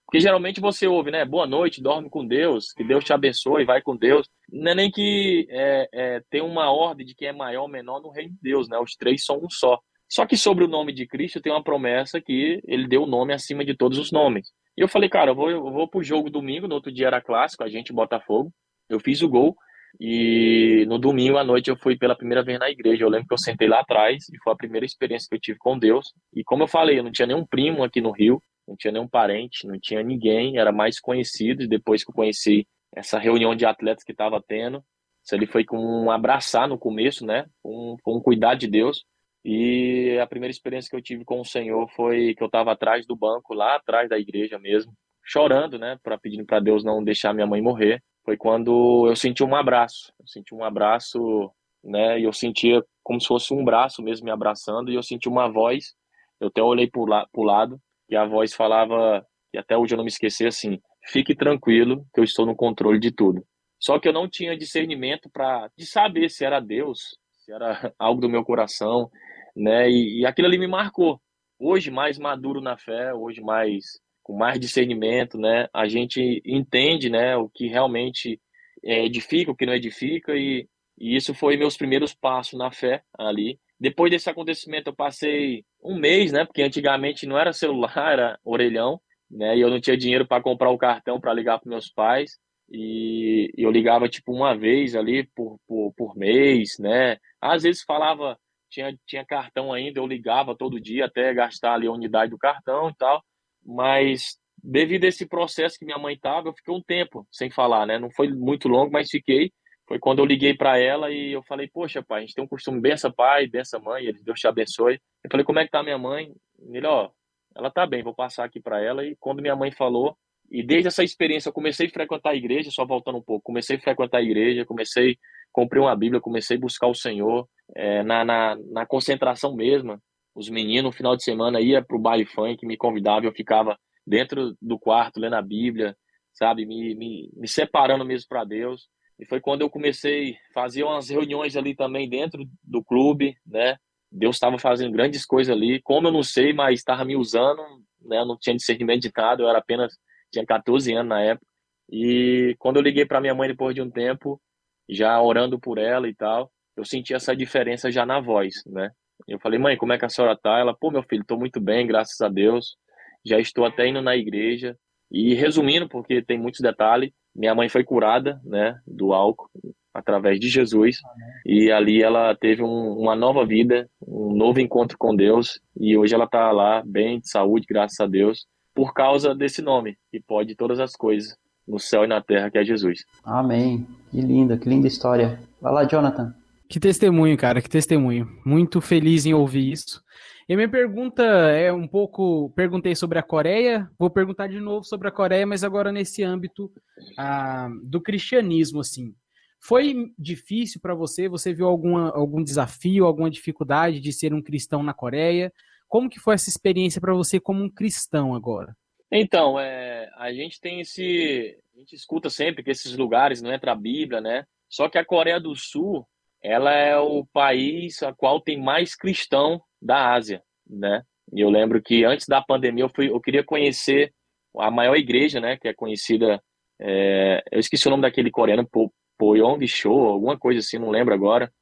Porque geralmente você ouve, né? Boa noite, dorme com Deus, que Deus te abençoe, vai com Deus. Não é nem que é, é, tem uma ordem de quem é maior ou menor no reino de Deus, né? Os três são um só. Só que sobre o nome de Cristo tem uma promessa que ele deu o nome acima de todos os nomes. E eu falei, cara, eu vou, eu vou pro jogo domingo, no outro dia era clássico, a gente Botafogo. Eu fiz o gol e no domingo à noite eu fui pela primeira vez na igreja. Eu lembro que eu sentei lá atrás e foi a primeira experiência que eu tive com Deus. E como eu falei, eu não tinha nenhum primo aqui no Rio, não tinha nenhum parente, não tinha ninguém, era mais conhecido. E depois que eu conheci essa reunião de atletas que estava tendo, isso ali foi com um abraçar no começo, né? Com, com um cuidar de Deus. E a primeira experiência que eu tive com o Senhor foi que eu estava atrás do banco, lá atrás da igreja mesmo, chorando, né, para pedindo para Deus não deixar minha mãe morrer. Foi quando eu senti um abraço, eu senti um abraço, né, e eu sentia como se fosse um braço mesmo me abraçando, e eu senti uma voz. Eu até olhei para o lado e a voz falava, e até hoje eu não me esqueci assim: fique tranquilo, que eu estou no controle de tudo. Só que eu não tinha discernimento para de saber se era Deus, se era algo do meu coração, né? E, e aquilo ali me marcou. Hoje mais maduro na fé, hoje mais com mais discernimento, né? A gente entende, né, o que realmente é, edifica, o que não edifica e, e isso foi meus primeiros passos na fé ali. Depois desse acontecimento eu passei um mês, né? Porque antigamente não era celular, era orelhão, né? E eu não tinha dinheiro para comprar o cartão para ligar para meus pais. E eu ligava tipo uma vez ali por, por, por mês, né? Às vezes falava tinha, tinha cartão ainda, eu ligava todo dia até gastar ali a unidade do cartão e tal, mas devido a esse processo que minha mãe tava, eu fiquei um tempo sem falar, né? Não foi muito longo, mas fiquei. Foi quando eu liguei para ela e eu falei, poxa, pai, a gente tem um costume bença pai, bença mãe, Deus te abençoe. Eu falei, como é que tá minha mãe? Ele, ó, ela tá bem, vou passar aqui para ela. E quando minha mãe falou, e desde essa experiência eu comecei a frequentar a igreja, só voltando um pouco, comecei a frequentar a igreja, comecei, comprei uma Bíblia, comecei a buscar o Senhor, é, na, na, na, concentração mesmo. Os meninos, no final de semana, ia para o baile funk, me convidavam, eu ficava dentro do quarto, lendo a Bíblia, sabe, me, me, me separando mesmo para Deus. E foi quando eu comecei a fazer umas reuniões ali também dentro do clube, né? Deus estava fazendo grandes coisas ali, como eu não sei, mas estava me usando, né? Eu não tinha discernimento de nada, eu era apenas, tinha 14 anos na época. E quando eu liguei para minha mãe depois de um tempo, já orando por ela e tal, eu senti essa diferença já na voz, né? Eu falei, mãe, como é que a senhora tá? Ela, pô, meu filho, tô muito bem, graças a Deus. Já estou até indo na igreja. E resumindo, porque tem muitos detalhes, minha mãe foi curada, né, do álcool através de Jesus. E ali ela teve um, uma nova vida, um novo encontro com Deus. E hoje ela tá lá bem, de saúde, graças a Deus, por causa desse nome, que pode todas as coisas no céu e na terra, que é Jesus. Amém. Que linda, que linda história. Vai lá, Jonathan. Que testemunho, cara, que testemunho. Muito feliz em ouvir isso. E minha pergunta é um pouco. Perguntei sobre a Coreia, vou perguntar de novo sobre a Coreia, mas agora nesse âmbito ah, do cristianismo, assim. Foi difícil para você? Você viu alguma, algum desafio, alguma dificuldade de ser um cristão na Coreia? Como que foi essa experiência para você como um cristão agora? Então, é, a gente tem esse. A gente escuta sempre que esses lugares não entra a Bíblia, né? Só que a Coreia do Sul, ela é o país a qual tem mais cristão da Ásia, né? E eu lembro que antes da pandemia eu, fui, eu queria conhecer a maior igreja, né? Que é conhecida, é, eu esqueci o nome daquele coreano, po, Poyong Show, alguma coisa assim, não lembro agora.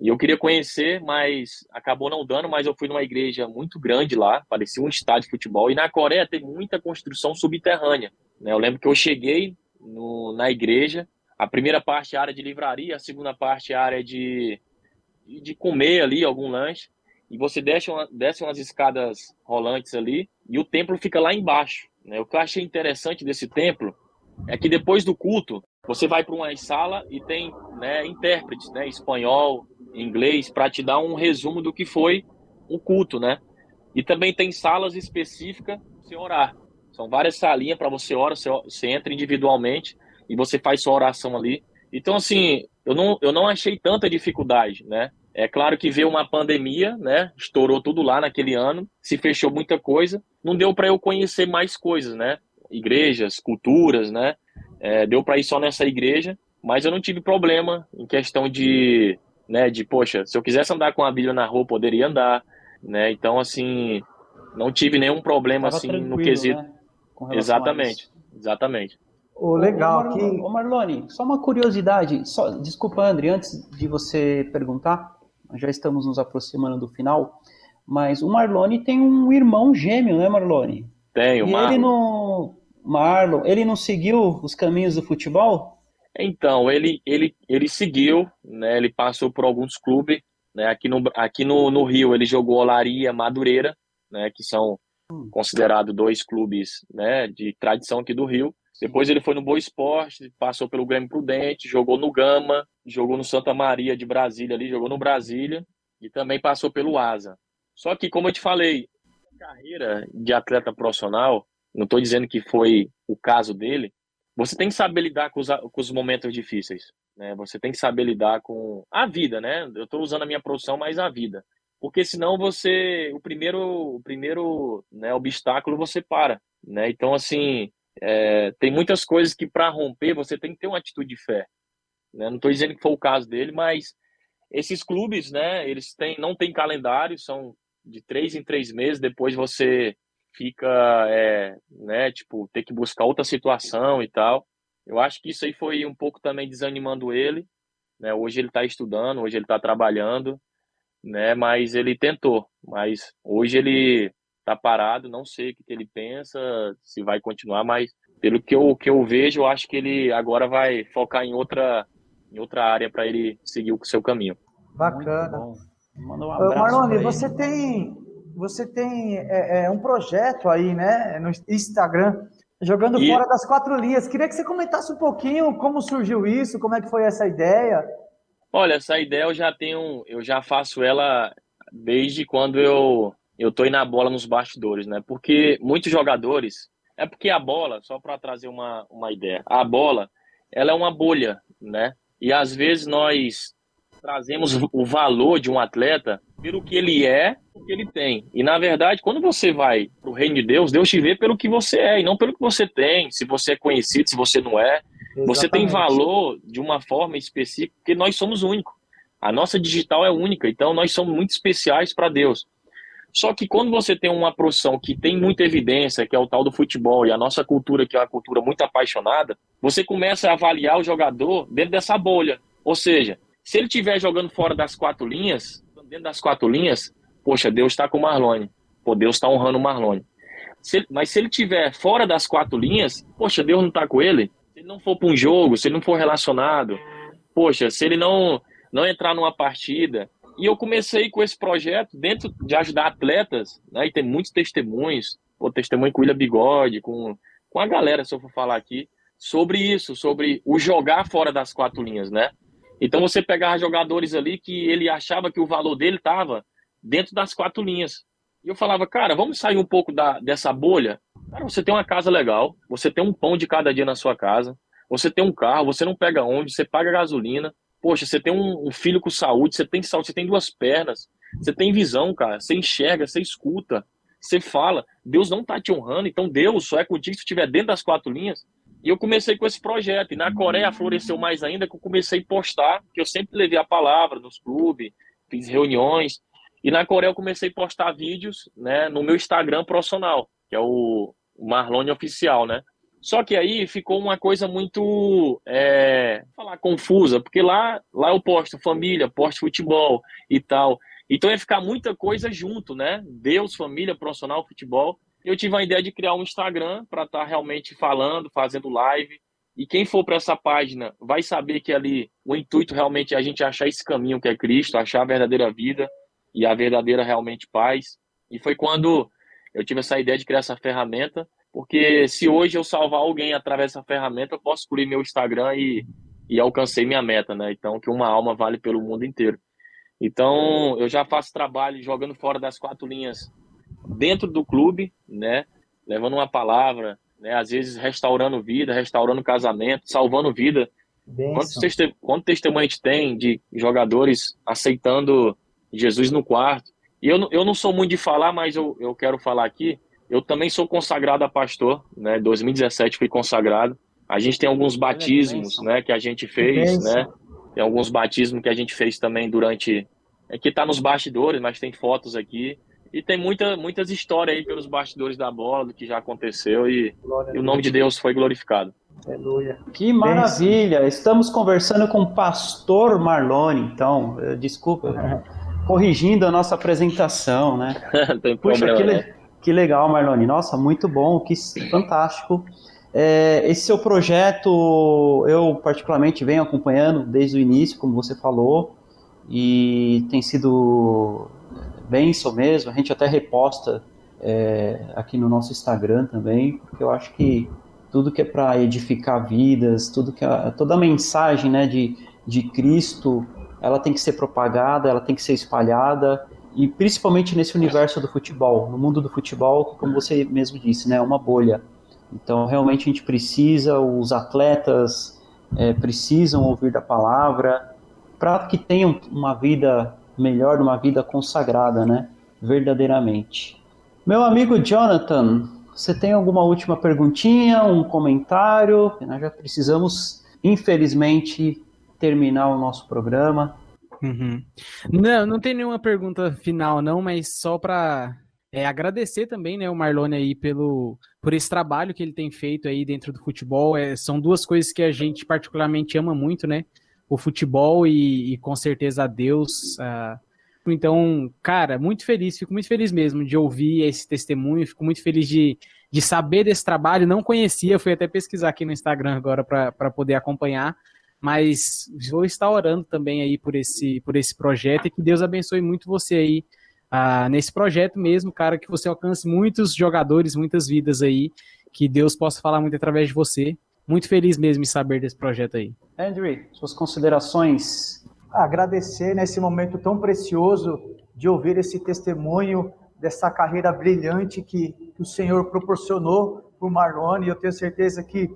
E eu queria conhecer, mas acabou não dando, mas eu fui numa igreja muito grande lá, parecia um estádio de futebol. E na Coreia tem muita construção subterrânea. Né? Eu lembro que eu cheguei no, na igreja, a primeira parte é a área de livraria, a segunda parte é a área de, de comer ali, algum lanche. E você desce, uma, desce umas escadas rolantes ali e o templo fica lá embaixo. Né? O que eu achei interessante desse templo é que depois do culto, você vai para uma sala e tem né, intérpretes, né, espanhol, inglês, para te dar um resumo do que foi o culto, né? E também tem salas específicas para você orar. São várias salinhas para você orar, você, você entra individualmente e você faz sua oração ali. Então, assim, eu não, eu não achei tanta dificuldade, né? É claro que veio uma pandemia, né? Estourou tudo lá naquele ano, se fechou muita coisa, não deu para eu conhecer mais coisas, né? Igrejas, culturas, né? É, deu para ir só nessa igreja, mas eu não tive problema em questão de né? De, poxa, se eu quisesse andar com a Bíblia na rua, poderia andar, né? Então, assim, não tive nenhum problema, Tava assim, no quesito. Né? Exatamente, exatamente. Oh, legal. Ô, Marlone, ô Marlone, só uma curiosidade. Só, desculpa, André, antes de você perguntar, já estamos nos aproximando do final, mas o Marlone tem um irmão gêmeo, né, Marlone? Tem, o e Marlon. ele não, Marlon, ele não seguiu os caminhos do futebol? Então, ele, ele, ele seguiu, né, ele passou por alguns clubes, né, aqui, no, aqui no, no Rio ele jogou Olaria, Madureira, né, que são hum. considerados dois clubes né, de tradição aqui do Rio. Depois ele foi no Boa Esporte, passou pelo Grêmio Prudente, jogou no Gama, jogou no Santa Maria de Brasília ali, jogou no Brasília e também passou pelo Asa. Só que, como eu te falei, carreira de atleta profissional, não estou dizendo que foi o caso dele, você tem que saber lidar com os, com os momentos difíceis. Né? Você tem que saber lidar com a vida, né? Eu estou usando a minha profissão, mas a vida. Porque senão você, o primeiro, o primeiro né, obstáculo você para. Né? Então, assim, é, tem muitas coisas que para romper você tem que ter uma atitude de fé. Né? Não estou dizendo que foi o caso dele, mas esses clubes, né, eles têm, não têm calendário, são de três em três meses, depois você fica, é, né, tipo, ter que buscar outra situação e tal. Eu acho que isso aí foi um pouco também desanimando ele, né? Hoje ele está estudando, hoje ele está trabalhando, né? Mas ele tentou, mas hoje ele tá parado, não sei o que, que ele pensa, se vai continuar, mas pelo que eu, que eu vejo, eu acho que ele agora vai focar em outra, em outra área para ele seguir o seu caminho. Bacana. Manda um abraço Marlone, você tem, você tem é, é, um projeto aí, né, no Instagram, jogando e... fora das quatro linhas. Queria que você comentasse um pouquinho como surgiu isso, como é que foi essa ideia. Olha, essa ideia eu já tenho, eu já faço ela desde quando eu eu tô na bola nos bastidores, né? Porque muitos jogadores, é porque a bola, só para trazer uma, uma ideia, a bola, ela é uma bolha, né? E às vezes nós trazemos o valor de um atleta pelo que ele é, o que ele tem. E na verdade, quando você vai para o reino de Deus, Deus te vê pelo que você é e não pelo que você tem, se você é conhecido, se você não é. Exatamente. Você tem valor de uma forma específica, porque nós somos únicos. A nossa digital é única, então nós somos muito especiais para Deus. Só que quando você tem uma profissão que tem muita evidência, que é o tal do futebol, e a nossa cultura, que é uma cultura muito apaixonada, você começa a avaliar o jogador dentro dessa bolha. Ou seja, se ele estiver jogando fora das quatro linhas, dentro das quatro linhas, poxa, Deus está com o Marlone. Pô, Deus está honrando o Marlone. Se ele, mas se ele estiver fora das quatro linhas, poxa, Deus não está com ele. Se ele não for para um jogo, se ele não for relacionado, poxa, se ele não, não entrar numa partida. E eu comecei com esse projeto dentro de ajudar atletas, né? E tem muitos testemunhos, o testemunho com o William Bigode, com, com a galera, se eu for falar aqui, sobre isso, sobre o jogar fora das quatro linhas, né? Então você pegava jogadores ali que ele achava que o valor dele estava dentro das quatro linhas. E eu falava, cara, vamos sair um pouco da, dessa bolha. Cara, você tem uma casa legal, você tem um pão de cada dia na sua casa, você tem um carro, você não pega onde, você paga gasolina. Poxa, você tem um, filho com saúde, você tem saúde, você tem duas pernas, você tem visão, cara, você enxerga, você escuta, você fala. Deus não tá te honrando, então Deus só é contigo se estiver dentro das quatro linhas. E eu comecei com esse projeto. E na Coreia floresceu mais ainda, que eu comecei a postar, que eu sempre levei a palavra nos clubes, fiz reuniões. E na Coreia eu comecei a postar vídeos né, no meu Instagram profissional, que é o Marlone Oficial, né? Só que aí ficou uma coisa muito, é, falar, confusa, porque lá, lá eu posto família, posto futebol e tal. Então ia ficar muita coisa junto, né? Deus, família, profissional, futebol eu tive a ideia de criar um Instagram para estar tá realmente falando, fazendo live. E quem for para essa página vai saber que ali o intuito realmente é a gente achar esse caminho que é Cristo, achar a verdadeira vida e a verdadeira realmente paz. E foi quando eu tive essa ideia de criar essa ferramenta, porque se hoje eu salvar alguém através dessa ferramenta, eu posso excluir meu Instagram e, e alcancei minha meta, né? Então, que uma alma vale pelo mundo inteiro. Então, eu já faço trabalho jogando fora das quatro linhas dentro do clube, né? Levando uma palavra, né? Às vezes restaurando vida, restaurando casamento, salvando vida. Quanto testemunho a gente tem de jogadores aceitando Jesus no quarto? E eu, eu não sou muito de falar, mas eu, eu quero falar aqui. Eu também sou consagrado a pastor, né? 2017 fui consagrado. A gente tem alguns batismos, né? Que a gente fez, né? Tem alguns batismos que a gente fez também durante. É que tá nos bastidores, mas tem fotos aqui. E tem muita, muitas histórias aí pelos bastidores da bola, do que já aconteceu, e, e o nome de Deus foi glorificado. Aleluia. Que maravilha! Estamos conversando com o pastor Marlone, então, desculpa, corrigindo a nossa apresentação, né? tem Puxa, problema, que, que legal, Marlone. Nossa, muito bom, que fantástico. É, esse seu projeto, eu particularmente venho acompanhando desde o início, como você falou, e tem sido bem isso mesmo. A gente até reposta é, aqui no nosso Instagram também, porque eu acho que tudo que é para edificar vidas, tudo que é, toda a mensagem né, de, de Cristo, ela tem que ser propagada, ela tem que ser espalhada, e principalmente nesse universo do futebol, no mundo do futebol, como você mesmo disse, né, é uma bolha. Então, realmente a gente precisa, os atletas é, precisam ouvir da palavra, para que tenham uma vida melhor, uma vida consagrada, né, verdadeiramente. Meu amigo Jonathan, você tem alguma última perguntinha, um comentário? Nós já precisamos, infelizmente, terminar o nosso programa. Uhum. Não, não tem nenhuma pergunta final, não, mas só para é, agradecer também, né, o Marlone aí pelo por esse trabalho que ele tem feito aí dentro do futebol. É, são duas coisas que a gente particularmente ama muito, né? O futebol e, e com certeza a Deus. Uh, então, cara, muito feliz, fico muito feliz mesmo de ouvir esse testemunho, fico muito feliz de, de saber desse trabalho. Não conhecia, fui até pesquisar aqui no Instagram agora para poder acompanhar, mas vou estar orando também aí por esse, por esse projeto e que Deus abençoe muito você aí ah, nesse projeto mesmo, cara, que você alcance muitos jogadores, muitas vidas aí, que Deus possa falar muito através de você. Muito feliz mesmo em saber desse projeto aí. Andrew, suas considerações agradecer nesse momento tão precioso de ouvir esse testemunho dessa carreira brilhante que, o Senhor proporcionou para o Marlone. Eu tenho certeza que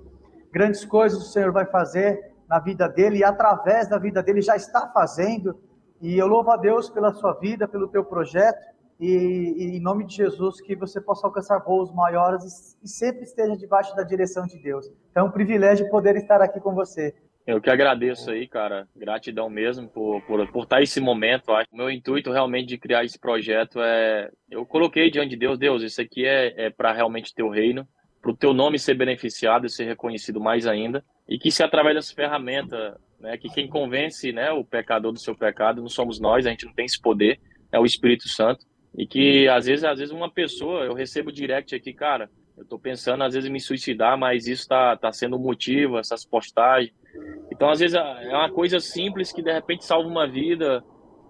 grandes coisas o Senhor vai fazer na vida dele e através da vida dele já está fazendo. E eu louvo a Deus pela sua vida, pelo teu projeto e, e em nome de Jesus que você possa alcançar voos maiores e, e sempre esteja debaixo da direção de Deus. Então é um privilégio poder estar aqui com você. Eu que agradeço aí, cara. Gratidão mesmo por, por, por estar esse momento. O meu intuito realmente de criar esse projeto é. Eu coloquei diante de Deus, Deus, isso aqui é, é para realmente teu reino, para o teu nome ser beneficiado e ser reconhecido mais ainda. E que se através dessa ferramenta, né, que quem convence né, o pecador do seu pecado não somos nós, a gente não tem esse poder, é o Espírito Santo. E que às vezes, às vezes uma pessoa, eu recebo direct aqui, cara, eu estou pensando às vezes em me suicidar, mas isso está tá sendo um motivo, essas postagens então, às vezes, é uma coisa simples que de repente salva uma vida,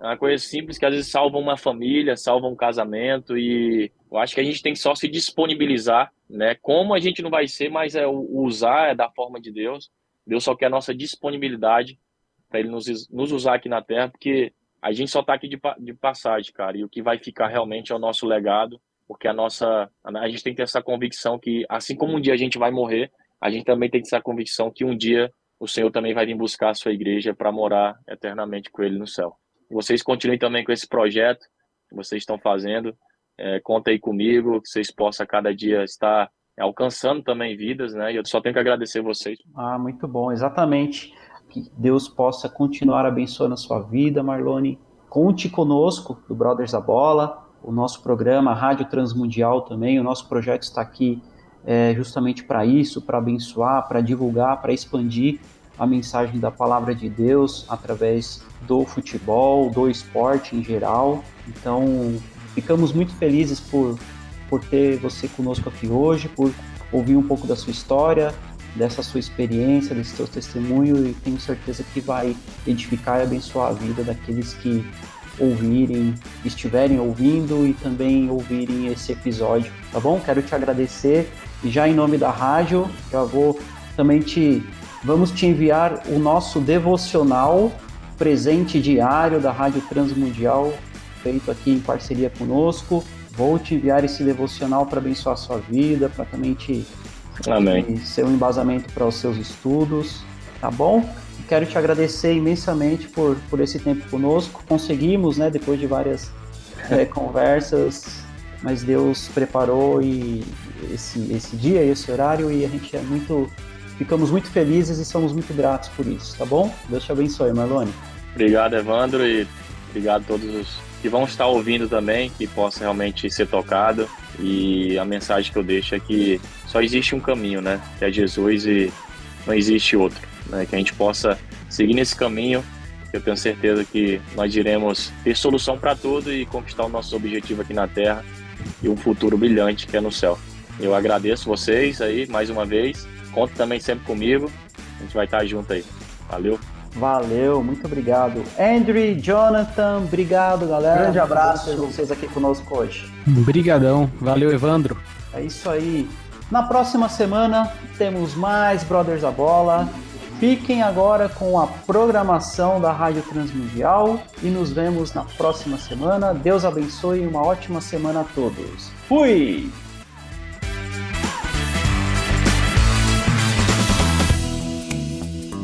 é uma coisa simples que às vezes salva uma família, salva um casamento. E eu acho que a gente tem que só se disponibilizar, né? Como a gente não vai ser, mas é usar é da forma de Deus. Deus só quer a nossa disponibilidade para Ele nos, nos usar aqui na Terra, porque a gente só está aqui de, de passagem, cara. E o que vai ficar realmente é o nosso legado, porque a nossa. A gente tem que ter essa convicção que, assim como um dia a gente vai morrer, a gente também tem que ter essa convicção que um dia o Senhor também vai vir buscar a sua igreja para morar eternamente com Ele no céu. Vocês continuem também com esse projeto que vocês estão fazendo. É, conta aí comigo, que vocês possam cada dia estar alcançando também vidas, né? E eu só tenho que agradecer vocês. Ah, muito bom, exatamente. Que Deus possa continuar abençoando a sua vida, Marlone. Conte conosco do Brothers da Bola, o nosso programa, a Rádio Transmundial também. O nosso projeto está aqui é, justamente para isso, para abençoar, para divulgar, para expandir a mensagem da palavra de Deus através do futebol, do esporte em geral. Então, ficamos muito felizes por, por ter você conosco aqui hoje, por ouvir um pouco da sua história, dessa sua experiência, desse seu testemunho e tenho certeza que vai edificar e abençoar a vida daqueles que ouvirem, estiverem ouvindo e também ouvirem esse episódio, tá bom? Quero te agradecer já em nome da rádio, já vou também te vamos te enviar o nosso devocional presente diário da Rádio Transmundial, feito aqui em parceria conosco. Vou te enviar esse devocional para abençoar a sua vida, para também te Amém. ser um embasamento para os seus estudos, tá bom? Quero te agradecer imensamente por, por esse tempo conosco. Conseguimos, né, depois de várias é, conversas, mas Deus preparou e esse, esse dia, esse horário, e a gente é muito ficamos muito felizes e somos muito gratos por isso, tá bom? Deus te abençoe, Marlone. Obrigado, Evandro, e obrigado a todos os que vão estar ouvindo também, que possa realmente ser tocado. E a mensagem que eu deixo é que só existe um caminho, né? Que é Jesus e não existe outro. Né? Que a gente possa seguir nesse caminho. Eu tenho certeza que nós iremos ter solução para tudo e conquistar o nosso objetivo aqui na Terra e um futuro brilhante que é no céu. Eu agradeço vocês aí mais uma vez. Conta também sempre comigo. A gente vai estar junto aí. Valeu. Valeu, muito obrigado. Andrew, Jonathan, obrigado, galera. Grande abraço. Ter vocês aqui conosco hoje. Obrigadão. Valeu, Evandro. É isso aí. Na próxima semana temos mais Brothers da Bola. Fiquem agora com a programação da Rádio Transmundial e nos vemos na próxima semana. Deus abençoe e uma ótima semana a todos. Fui!